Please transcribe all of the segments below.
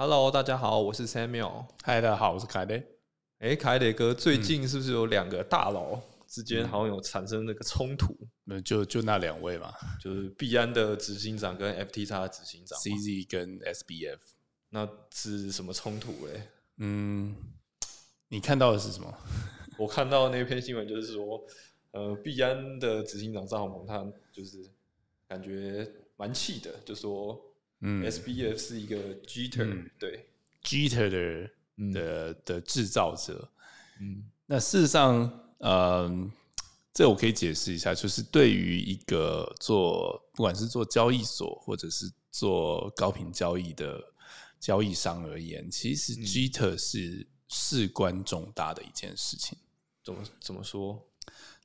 Hello，大家好，我是 Samuel。嗨，大家好，我是凯雷。哎，凯雷哥，最近是不是有两个大佬之间好像有产生那个冲突？那就就那两位嘛，就是币安的执行长跟 FTX 的执行长 CZ 跟 SBF。那是什么冲突嘞？嗯，你看到的是什么？我看到那篇新闻就是说，呃，币安的执行长张宏鹏他就是感觉蛮气的，就说。嗯，SBF 是一个 Jitter，对 Jitter 的的的制造者。嗯，那事实上，呃，这我可以解释一下，就是对于一个做不管是做交易所或者是做高频交易的交易商而言，其实 Jitter 是事关重大的一件事情。怎么怎么说？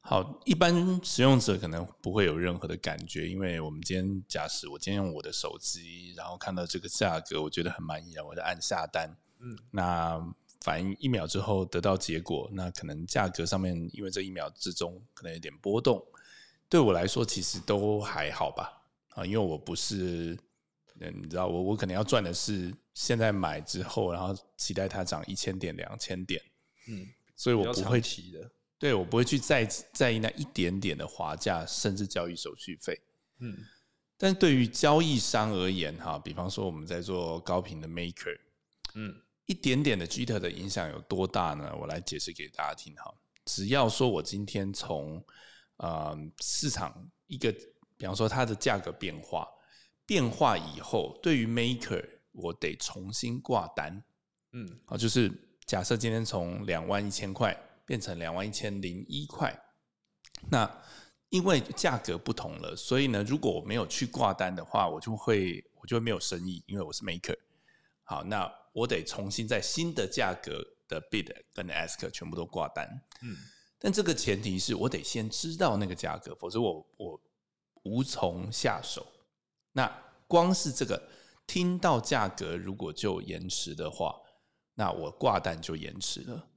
好，一般使用者可能不会有任何的感觉，因为我们今天假使我今天用我的手机，然后看到这个价格，我觉得很满意，然后我就按下单。嗯，那反应一秒之后得到结果，那可能价格上面因为这一秒之中可能有点波动，对我来说其实都还好吧。啊，因为我不是，嗯，你知道，我我可能要赚的是现在买之后，然后期待它涨一千点、两千点。嗯，所以我不会提的。对，我不会去在在意那一点点的滑价，甚至交易手续费。嗯，但对于交易商而言，哈，比方说我们在做高频的 maker，嗯，一点点的 jitter 的影响有多大呢？我来解释给大家听哈。只要说我今天从呃市场一个，比方说它的价格变化变化以后，对于 maker 我得重新挂单。嗯，好，就是假设今天从两万一千块。变成两万一千零一块，那因为价格不同了，所以呢，如果我没有去挂单的话，我就会我就会没有生意，因为我是 maker。好，那我得重新在新的价格的 bid 跟 ask 全部都挂单。嗯，但这个前提是我得先知道那个价格，否则我我无从下手。那光是这个听到价格如果就延迟的话，那我挂单就延迟了。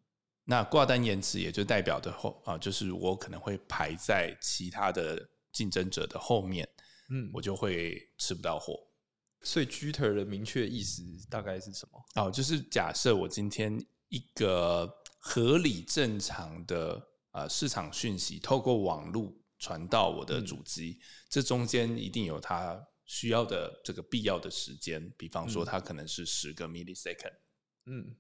那挂单延迟也就代表的后啊，就是我可能会排在其他的竞争者的后面，嗯，我就会吃不到货。所以 Jitter 的明确意思大概是什么？哦，就是假设我今天一个合理正常的呃市场讯息透过网络传到我的主机，这中间一定有它需要的这个必要的时间，比方说它可能是十个 millisecond，嗯。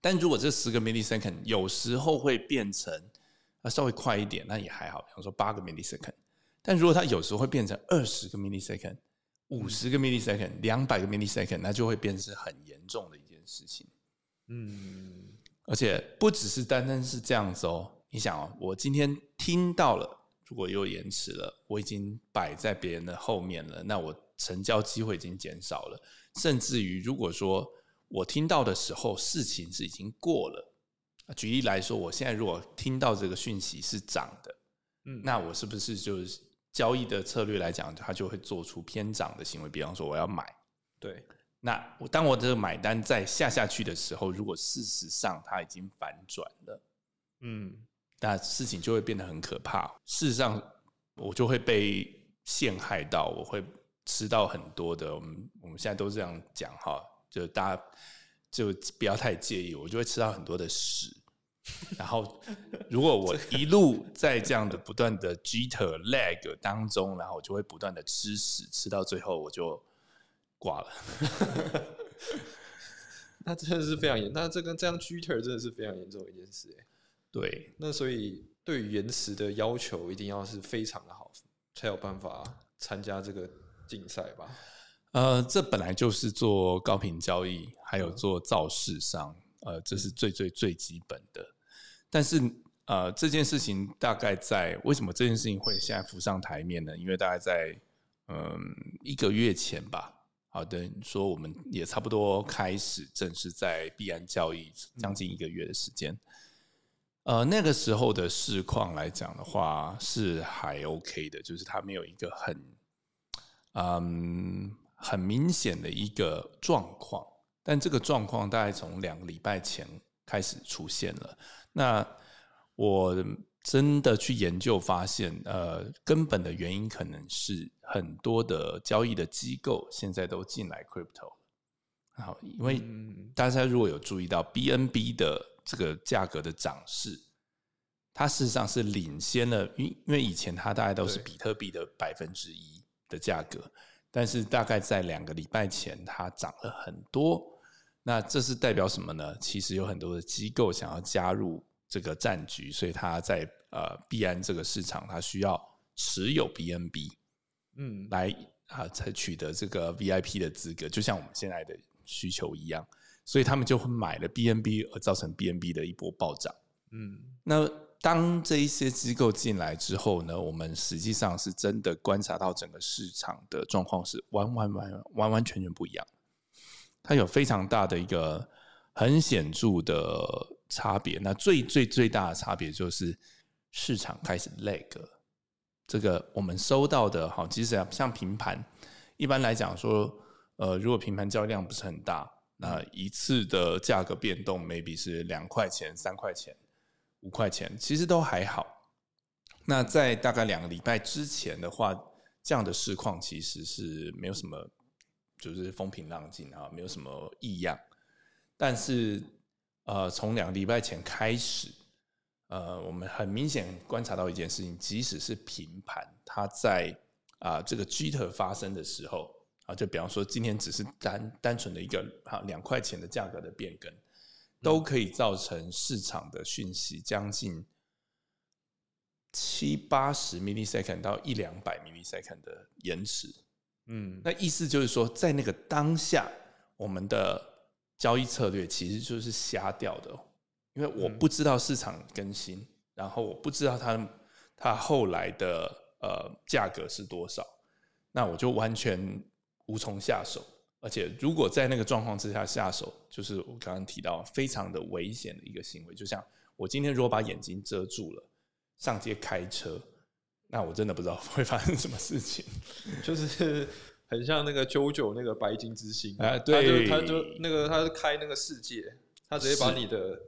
但如果这十个 millisecond 有时候会变成啊稍微快一点，那也还好。比方说八个 millisecond，但如果它有时候会变成二十个 millisecond、五十个 millisecond、两百个 millisecond，那就会变成很严重的一件事情。嗯，而且不只是单单是这样子哦。你想哦，我今天听到了，如果又延迟了，我已经摆在别人的后面了，那我成交机会已经减少了。甚至于如果说我听到的时候，事情是已经过了。举例来说，我现在如果听到这个讯息是涨的，嗯，那我是不是就是交易的策略来讲，它就会做出偏涨的行为？比方说，我要买，对。那我当我这个买单再下下去的时候，如果事实上它已经反转了，嗯，那事情就会变得很可怕。事实上，我就会被陷害到，我会吃到很多的。我们我们现在都这样讲哈。就大家就不要太介意，我就会吃到很多的屎。然后，如果我一路在这样的不断的 jitter lag 当中，然后我就会不断的吃屎，吃到最后我就挂了。那真的是非常严，那这跟这样 jitter 真的是非常严重的一件事哎。对，那所以对于延迟的要求一定要是非常的好，才有办法参加这个竞赛吧。呃，这本来就是做高频交易，还有做造市商，呃，这是最最最基本的。但是，呃，这件事情大概在为什么这件事情会现在浮上台面呢？因为大概在嗯一个月前吧，好的，说我们也差不多开始正式在币安交易将近一个月的时间。呃，那个时候的市况来讲的话，是还 OK 的，就是它没有一个很嗯。很明显的一个状况，但这个状况大概从两个礼拜前开始出现了。那我真的去研究发现，呃，根本的原因可能是很多的交易的机构现在都进来 crypto，好，因为大家如果有注意到 BNB 的这个价格的涨势，它事实上是领先了，因因为以前它大概都是比特币的百分之一的价格，但是大概在两个礼拜前，它涨了很多。那这是代表什么呢？其实有很多的机构想要加入这个战局，所以它在呃币安这个市场，它需要持有 BNB，嗯，来啊才取得这个 VIP 的资格，就像我们现在的需求一样，所以他们就会买了 BNB，而造成 BNB 的一波暴涨。嗯，那当这一些机构进来之后呢，我们实际上是真的观察到整个市场的状况是完完完完完全全不一样。它有非常大的一个很显著的差别，那最最最大的差别就是市场开始 lag。这个我们收到的，好，其实啊像平盘，一般来讲说，呃，如果平盘交易量不是很大，那一次的价格变动 maybe 是两块钱、三块钱、五块钱，其实都还好。那在大概两个礼拜之前的话，这样的市况其实是没有什么。就是风平浪静啊，没有什么异样。但是，呃，从两个礼拜前开始，呃，我们很明显观察到一件事情：，即使是平盘，它在啊这个 G 特发生的时候啊，就比方说今天只是单单纯的一个啊两块钱的价格的变更，都可以造成市场的讯息将近七八十 millisecond 到一两百 millisecond 的延迟。嗯，那意思就是说，在那个当下，我们的交易策略其实就是瞎掉的，因为我不知道市场更新，然后我不知道它它后来的呃价格是多少，那我就完全无从下手。而且如果在那个状况之下下手，就是我刚刚提到非常的危险的一个行为。就像我今天如果把眼睛遮住了，上街开车。那我真的不知道会发生什么事情，就是很像那个九九那个白金之星啊，对，他就那个他是开那个世界，他直接把你的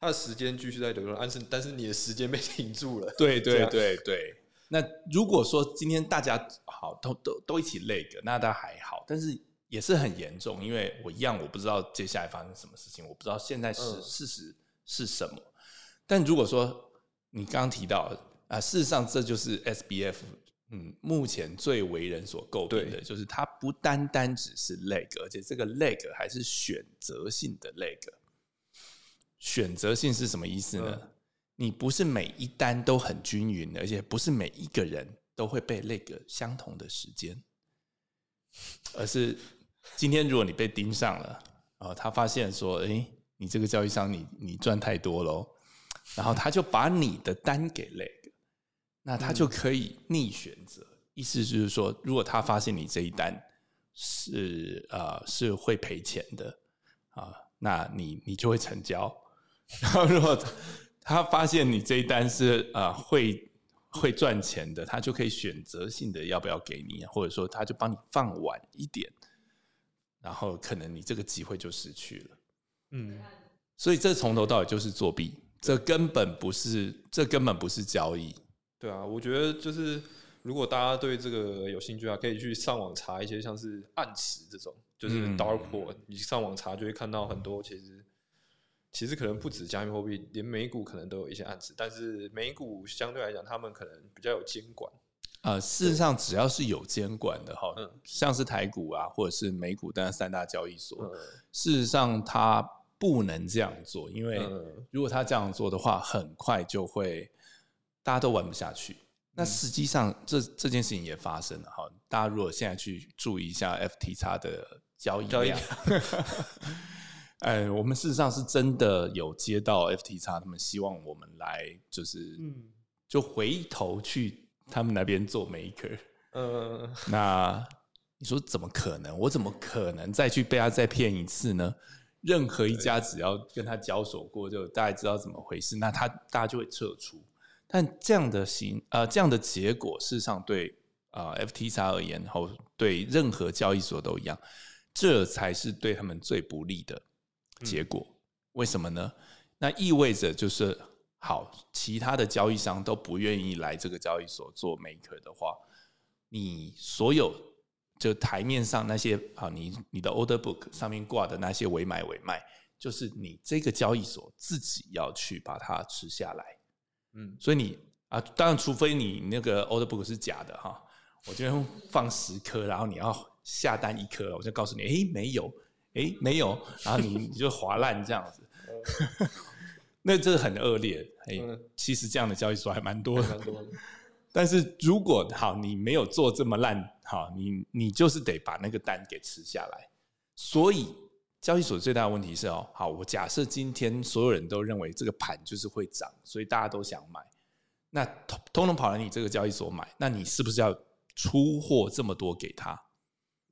他的时间继续在流动，但是但是你的时间被停住了。对对对对。那如果说今天大家好都都都一起累个，那倒还好，但是也是很严重，因为我一样我不知道接下来发生什么事情，我不知道现在是事实是什么。但如果说你刚刚提到。啊，事实上这就是 SBF，嗯，目前最为人所诟病的，就是它不单单只是 leg，而且这个 leg 还是选择性的 leg。选择性是什么意思呢？你不是每一单都很均匀，而且不是每一个人都会被 leg 相同的时间，而是今天如果你被盯上了，啊，他发现说，哎，你这个交易商你你赚太多喽，然后他就把你的单给 leg。那他就可以逆选择，意思就是说，如果他发现你这一单是呃是会赔钱的啊，那你你就会成交。然后如果他发现你这一单是呃会会赚钱的，他就可以选择性的要不要给你，或者说他就帮你放晚一点，然后可能你这个机会就失去了。嗯，所以这从头到尾就是作弊，这根本不是这根本不是交易。对啊，我觉得就是如果大家对这个有兴趣啊，可以去上网查一些像是暗池这种，就是 dark pool，你上网查就会看到很多。其实其实可能不止加密货币，连美股可能都有一些暗池，但是美股相对来讲，他们可能比较有监管。呃，事实上只要是有监管的哈，像是台股啊，或者是美股，当然三大交易所，事实上它不能这样做，因为如果它这样做的话，很快就会。大家都玩不下去，那实际上这这件事情也发生了哈。大家如果现在去注意一下 FTX 的交易量，哎，我们事实上是真的有接到 FTX，他们希望我们来就是，嗯就回头去他们那边做 maker。嗯，那你说怎么可能？我怎么可能再去被他再骗一次呢？任何一家只要跟他交手过，就大概知道怎么回事，那他大家就会撤出。但这样的行呃这样的结果，事实上对啊 FTX 而言，后对任何交易所都一样，这才是对他们最不利的结果。为什么呢？那意味着就是好，其他的交易商都不愿意来这个交易所做 maker 的话，你所有就台面上那些啊，你你的 order book 上面挂的那些委买委卖，就是你这个交易所自己要去把它吃下来。嗯，所以你啊，当然除非你那个 order book 是假的哈，我就用放十颗，然后你要下单一颗，我就告诉你，哎，没有，哎，没有，然后你你就划烂这样子，那这很恶劣。哎，其实这样的交易所还蛮多的。但是如果好，你没有做这么烂，好，你你就是得把那个单给吃下来。所以交易所最大的问题是哦，好，我假设今天所有人都认为这个盘就是会涨，所以大家都想买，那通通通跑来你这个交易所买，那你是不是要出货这么多给他？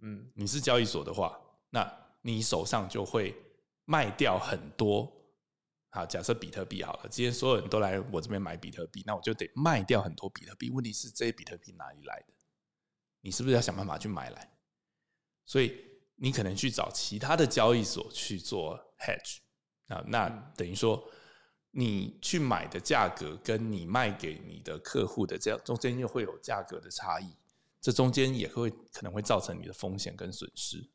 嗯，你是交易所的话，那你手上就会卖掉很多。好，假设比特币好了，今天所有人都来我这边买比特币，那我就得卖掉很多比特币。问题是这些比特币哪里来的？你是不是要想办法去买来？所以你可能去找其他的交易所去做 hedge 啊，那等于说你去买的价格跟你卖给你的客户的这样中间又会有价格的差异，这中间也会可能会造成你的风险跟损失，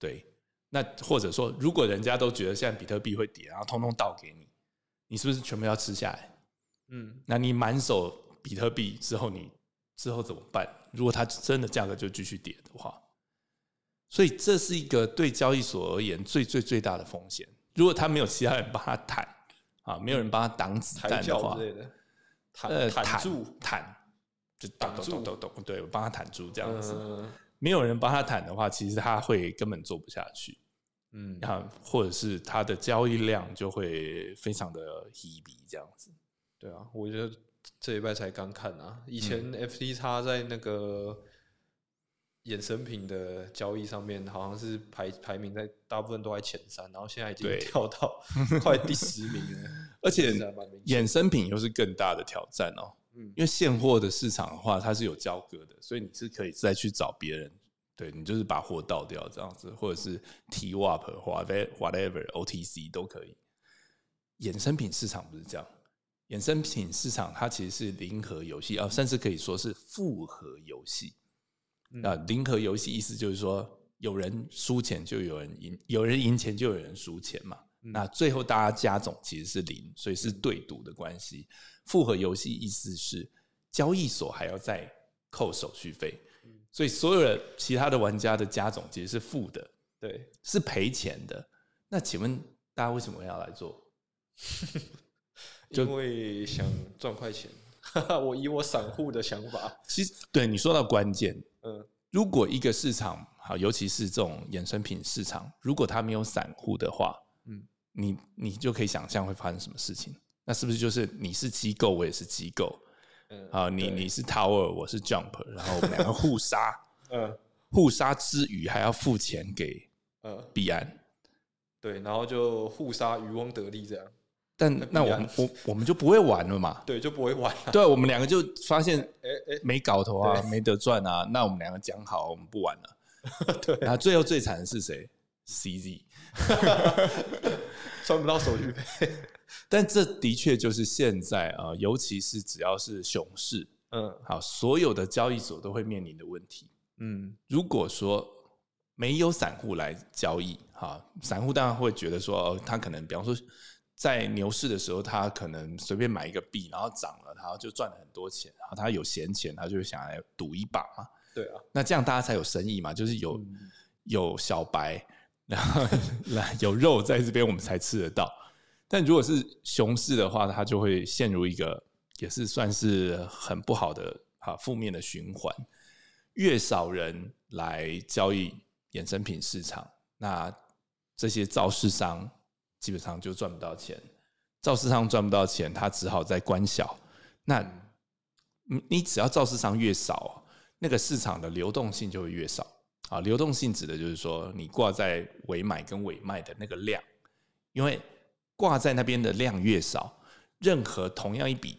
对。那或者说，如果人家都觉得现在比特币会跌，然后通通倒给你，你是不是全部要吃下来？嗯，那你满手比特币之后，你之后怎么办？如果它真的价格就继续跌的话，所以这是一个对交易所而言最最最大的风险。如果他没有其他人帮他弹啊，没有人帮他挡子弹的话，弹弹住弹就挡住，懂懂对，我帮他弹住这样子。没有人帮他谈的话，其实他会根本做不下去，嗯，然后或者是它的交易量就会非常的稀逼这样子。对啊，我觉得这一拜才刚看啊，以前 FT 叉在那个衍生品的交易上面，好像是排排名在大部分都在前三，然后现在已经跳到 快第十名了，而且衍生品又是更大的挑战哦。嗯，因为现货的市场的话，它是有交割的，所以你是可以再去找别人，对你就是把货倒掉这样子，或者是 T WAP 或 whatever OTC 都可以。衍生品市场不是这样，衍生品市场它其实是零和游戏啊，甚至可以说是复合游戏。那零和游戏意思就是说，有人输钱就有人赢，有人赢钱就有人输钱嘛。那最后大家加总其实是零，所以是对赌的关系。复合游戏意思是交易所还要再扣手续费，所以所有的其他的玩家的加总其实是负的，对，是赔钱的。那请问大家为什么要来做？因为想赚快钱。我以我散户的想法，其实对你说到关键，嗯，如果一个市场好，尤其是这种衍生品市场，如果它没有散户的话。嗯你你就可以想象会发生什么事情，那是不是就是你是机构，我也是机构，嗯，啊，你你是 Tower，我是 Jump，然后我们两个互杀，嗯，互杀之余还要付钱给呃币安，对，然后就互杀渔翁得利这样，但那我们我我们就不会玩了嘛，对，就不会玩了，对，我们两个就发现哎哎没搞头啊，没得赚啊，那我们两个讲好，我们不玩了，对，然后最后最惨的是谁？CZ。赚不到手续费，但这的确就是现在啊，尤其是只要是熊市，嗯，好，所有的交易所都会面临的问题。嗯，如果说没有散户来交易，哈，散户当然会觉得说，他可能，比方说在牛市的时候，他可能随便买一个币，然后涨了，然后就赚了很多钱，然后他有闲钱，他就想来赌一把嘛。对啊，那这样大家才有生意嘛，就是有有小白。然后来 有肉在这边，我们才吃得到。但如果是熊市的话，它就会陷入一个也是算是很不好的啊负面的循环。越少人来交易衍生品市场，那这些造市商基本上就赚不到钱。造市商赚不到钱，他只好在关小。那你你只要造市商越少，那个市场的流动性就会越少。啊，流动性指的就是说，你挂在尾买跟尾卖的那个量，因为挂在那边的量越少，任何同样一笔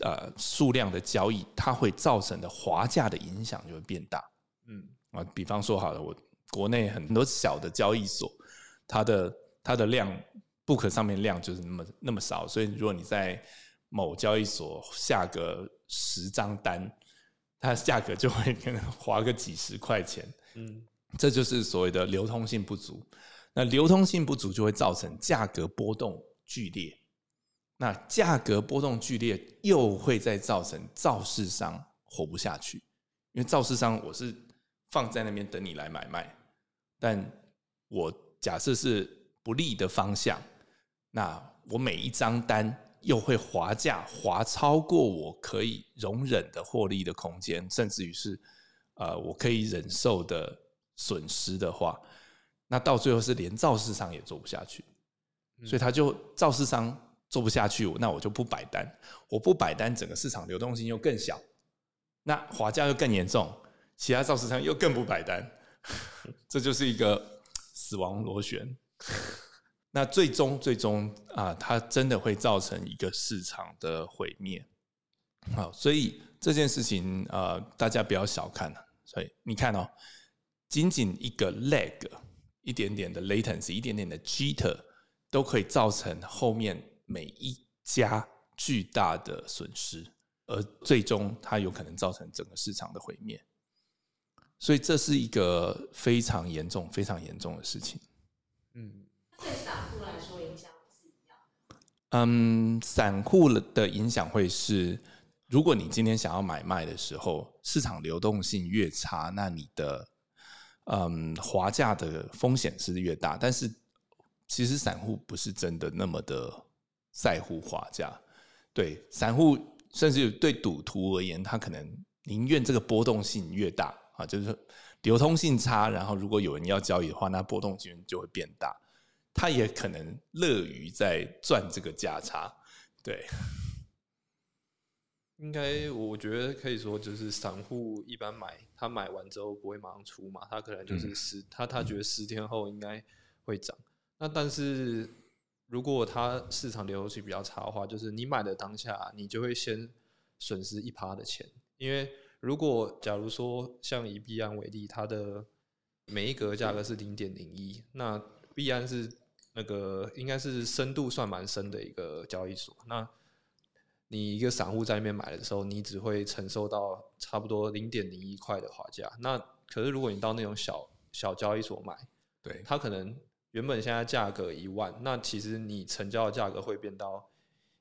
呃数量的交易，它会造成的滑价的影响就会变大。嗯，啊，比方说好了，我国内很多小的交易所，它的它的量 book 上面量就是那么那么少，所以如果你在某交易所下个十张单。它价格就会可能划个几十块钱。嗯，这就是所谓的流通性不足。那流通性不足就会造成价格波动剧烈。那价格波动剧烈，又会再造成造市商活不下去，因为造市商我是放在那边等你来买卖，但我假设是不利的方向，那我每一张单又会划价划超过我可以容忍的获利的空间，甚至于是呃我可以忍受的损失的话，那到最后是连造市商也做不下去，所以他就造市商。做不下去，那我就不摆单。我不摆单，整个市场流动性又更小，那滑价又更严重，其他造市商又更不摆单，这就是一个死亡螺旋。那最终，最终啊，它真的会造成一个市场的毁灭。好，所以这件事情呃，大家不要小看了。所以你看哦，仅仅一个 leg，一点点的 latency，一点点的 jitter，都可以造成后面。每一家巨大的损失，而最终它有可能造成整个市场的毁灭，所以这是一个非常严重、非常严重的事情。嗯，对散户来说影响是一样。嗯，散户的影响会是，如果你今天想要买卖的时候，市场流动性越差，那你的嗯滑价的风险是越大。但是其实散户不是真的那么的。在乎滑价，对散户甚至对赌徒而言，他可能宁愿这个波动性越大啊，就是流通性差，然后如果有人要交易的话，那波动性就会变大，他也可能乐于在赚这个价差。对，应该我觉得可以说，就是散户一般买，他买完之后不会马上出嘛，他可能就是十，他他觉得十天后应该会涨，那但是。如果他市场流动性比较差的话，就是你买的当下，你就会先损失一趴的钱。因为如果假如说像以币安为例，它的每一格价格是零点零一，那币安是那个应该是深度算蛮深的一个交易所。那你一个散户在那边买的时候，你只会承受到差不多零点零一块的滑价。那可是如果你到那种小小交易所买，对它可能。原本现在价格一万，那其实你成交的价格会变到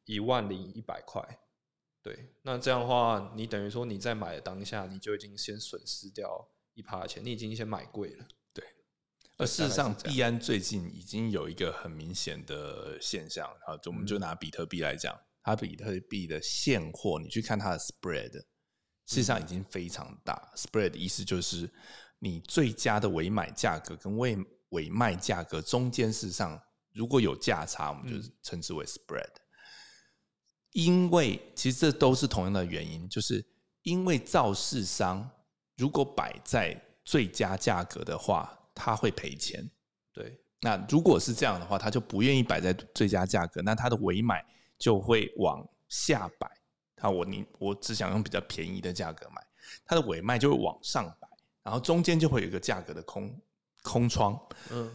一万零一百块，对，那这样的话，你等于说你在买的当下，你就已经先损失掉一趴钱，你已经先买贵了，对。而事实上，币安最近已经有一个很明显的现象，啊，我们就拿比特币来讲，它比特币的现货，你去看它的 spread，事实上已经非常大。spread 意思就是你最佳的委买价格跟未委卖价格中间事实上如果有价差，我们就称之为 spread。因为其实这都是同样的原因，就是因为造市商如果摆在最佳价格的话，他会赔钱。对，那如果是这样的话，他就不愿意摆在最佳价格，那他的委买就会往下摆。他我你我只想用比较便宜的价格买，它的尾卖就会往上摆，然后中间就会有一个价格的空。空窗，嗯，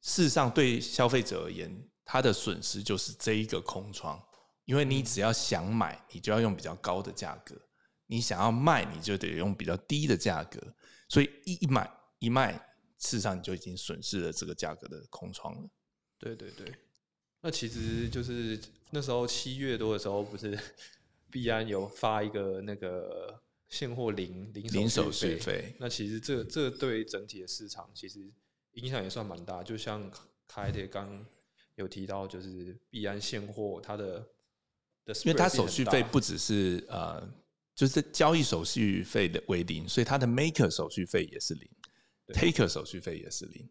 事实上对消费者而言，它的损失就是这一个空窗，因为你只要想买，你就要用比较高的价格；你想要卖，你就得用比较低的价格。所以一买一卖，事实上你就已经损失了这个价格的空窗了。对对对，那其实就是那时候七月多的时候，不是 必安有发一个那个。现货零零零手续费，那其实这这对整体的市场其实影响也算蛮大。就像凯铁刚有提到，就是币安现货它的的，因为它手续费不只是呃，就是交易手续费的为零，所以它的 maker 手续费也是零，taker 手续费也是零。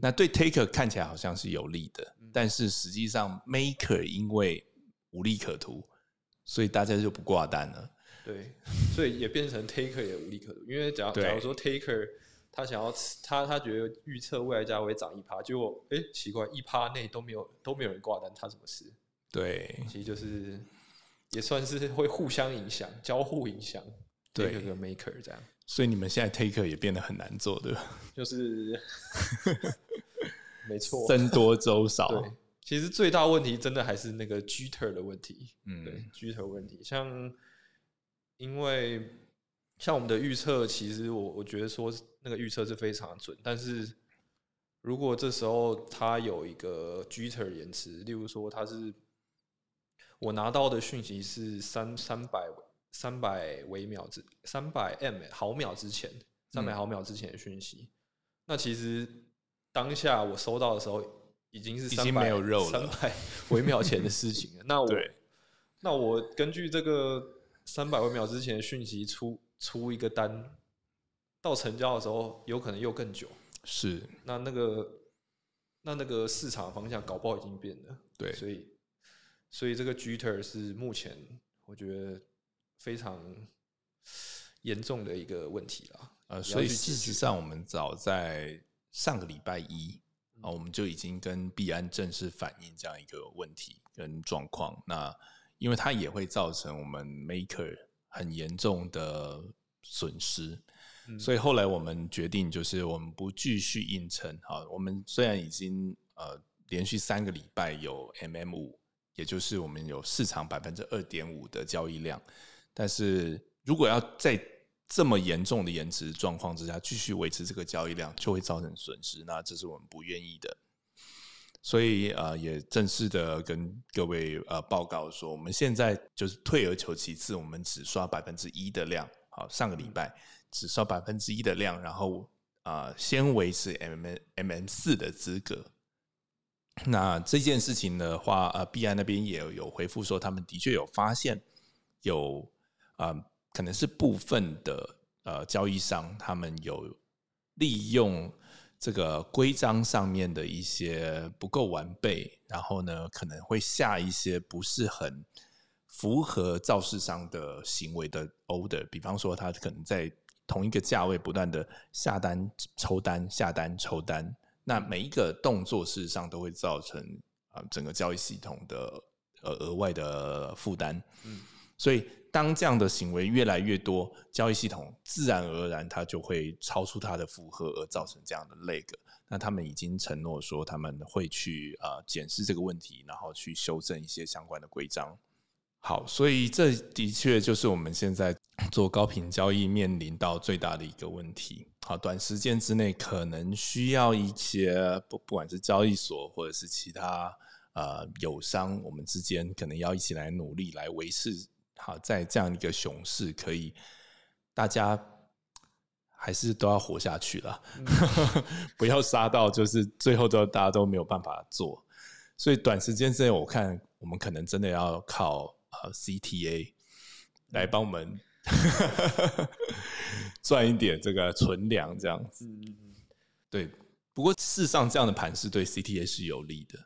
那对 taker 看起来好像是有利的，但是实际上 maker 因为无利可图，所以大家就不挂单了。对，所以也变成 taker 也无利可图，因为假假如说 taker 他想要他他觉得预测未来价会涨一趴，结果哎奇怪一趴内都没有都没有人挂单，他怎么事？对，其实就是也算是会互相影响，交互影响，对，有个 maker 这样。所以你们现在 taker 也变得很难做，对吧？就是 没错，僧多粥少。对，其实最大问题真的还是那个 jitter 的问题。嗯，对，jitter 问题，像。因为像我们的预测，其实我我觉得说那个预测是非常准，但是如果这时候它有一个 jitter 延迟，例如说它是我拿到的讯息是三三百三百微秒之三百 m 毫秒之前，三百毫秒之前的讯息，那其实当下我收到的时候已经是三百三百微秒前的事情了。那我 那我根据这个三百微秒之前的讯息出。出一个单到成交的时候，有可能又更久。是，那那个那那个市场方向搞不好已经变了。对，所以所以这个 jitter 是目前我觉得非常严重的一个问题了。呃，所以事实上，我们早在上个礼拜一啊，我们就已经跟币安正式反映这样一个问题跟状况。那因为它也会造成我们 maker。很严重的损失，所以后来我们决定，就是我们不继续硬撑。好，我们虽然已经呃连续三个礼拜有 MM 五，也就是我们有市场百分之二点五的交易量，但是如果要在这么严重的延迟状况之下继续维持这个交易量，就会造成损失。那这是我们不愿意的。所以呃，也正式的跟各位呃报告说，我们现在就是退而求其次，我们只刷百分之一的量。好，上个礼拜只刷百分之一的量，然后啊，先维持 M M M M 四的资格。那这件事情的话，呃，币安那边也有回复说，他们的确有发现有啊，可能是部分的呃交易商，他们有利用。这个规章上面的一些不够完备，然后呢，可能会下一些不是很符合肇事商的行为的 order，比方说，他可能在同一个价位不断的下单、抽单、下单、抽单，那每一个动作事实上都会造成啊整个交易系统的呃额外的负担。嗯，所以。当这样的行为越来越多，交易系统自然而然它就会超出它的负荷，而造成这样的 lag。那他们已经承诺说他们会去呃检视这个问题，然后去修正一些相关的规章。好，所以这的确就是我们现在做高频交易面临到最大的一个问题。好，短时间之内可能需要一些不不管是交易所或者是其他呃友商，我们之间可能要一起来努力来维持。好，在这样一个熊市，可以大家还是都要活下去了，不要杀到就是最后都大家都没有办法做。所以短时间之内，我看我们可能真的要靠呃 CTA 来帮我们 赚一点这个存粮，这样子。对，不过事实上这样的盘是对 CTA 是有利的，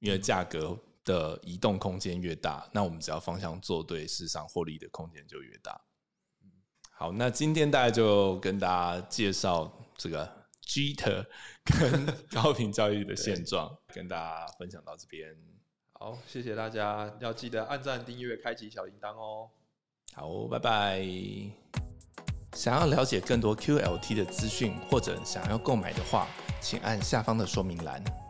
因为价格。的移动空间越大，那我们只要方向做对，市场获利的空间就越大。好，那今天大概就跟大家介绍这个 Jitter 跟高频交易的现状，跟大家分享到这边。好，谢谢大家，要记得按赞、订阅、开启小铃铛哦。好，拜拜。想要了解更多 QLT 的资讯，或者想要购买的话，请按下方的说明栏。